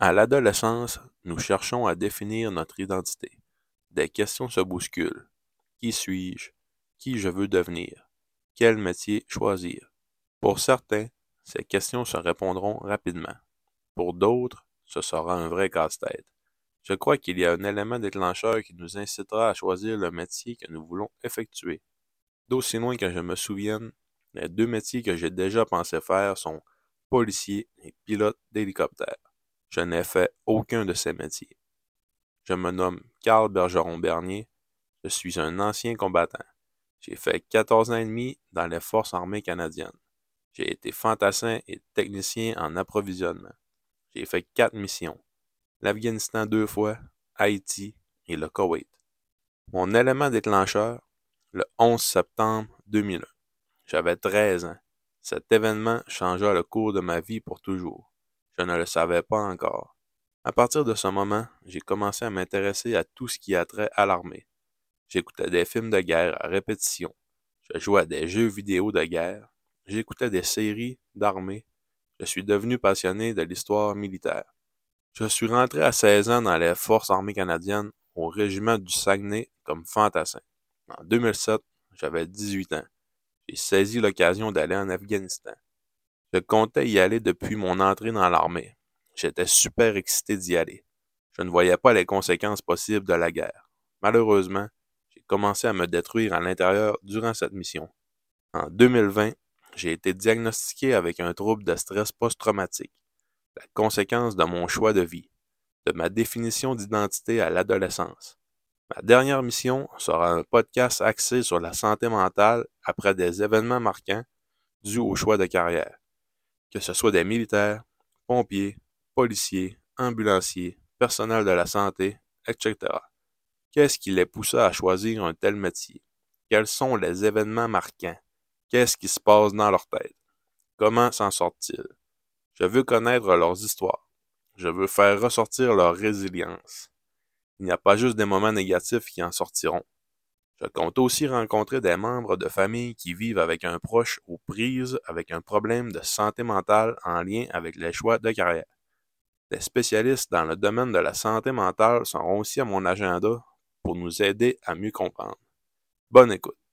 À l'adolescence, nous cherchons à définir notre identité. Des questions se bousculent. Qui suis-je? Qui je veux devenir? Quel métier choisir? Pour certains, ces questions se répondront rapidement. Pour d'autres, ce sera un vrai casse-tête. Je crois qu'il y a un élément déclencheur qui nous incitera à choisir le métier que nous voulons effectuer. D'aussi loin que je me souvienne, les deux métiers que j'ai déjà pensé faire sont policier et pilote d'hélicoptère. Je n'ai fait aucun de ces métiers. Je me nomme Carl Bergeron-Bernier. Je suis un ancien combattant. J'ai fait 14 ans et demi dans les forces armées canadiennes. J'ai été fantassin et technicien en approvisionnement. J'ai fait quatre missions. L'Afghanistan deux fois, Haïti et le Koweït. Mon élément déclencheur, le 11 septembre 2001. J'avais 13 ans. Cet événement changea le cours de ma vie pour toujours. Je ne le savais pas encore. À partir de ce moment, j'ai commencé à m'intéresser à tout ce qui a trait à l'armée. J'écoutais des films de guerre à répétition. Je jouais à des jeux vidéo de guerre. J'écoutais des séries d'armée. Je suis devenu passionné de l'histoire militaire. Je suis rentré à 16 ans dans les Forces armées canadiennes au régiment du Saguenay comme fantassin. En 2007, j'avais 18 ans. J'ai saisi l'occasion d'aller en Afghanistan. Je comptais y aller depuis mon entrée dans l'armée. J'étais super excité d'y aller. Je ne voyais pas les conséquences possibles de la guerre. Malheureusement, j'ai commencé à me détruire à l'intérieur durant cette mission. En 2020, j'ai été diagnostiqué avec un trouble de stress post-traumatique, la conséquence de mon choix de vie, de ma définition d'identité à l'adolescence. Ma dernière mission sera un podcast axé sur la santé mentale après des événements marquants dus au choix de carrière que ce soit des militaires, pompiers, policiers, ambulanciers, personnel de la santé, etc. Qu'est-ce qui les poussa à choisir un tel métier? Quels sont les événements marquants? Qu'est-ce qui se passe dans leur tête? Comment s'en sortent-ils? Je veux connaître leurs histoires. Je veux faire ressortir leur résilience. Il n'y a pas juste des moments négatifs qui en sortiront. Je compte aussi rencontrer des membres de famille qui vivent avec un proche aux prises avec un problème de santé mentale en lien avec les choix de carrière. Des spécialistes dans le domaine de la santé mentale seront aussi à mon agenda pour nous aider à mieux comprendre. Bonne écoute.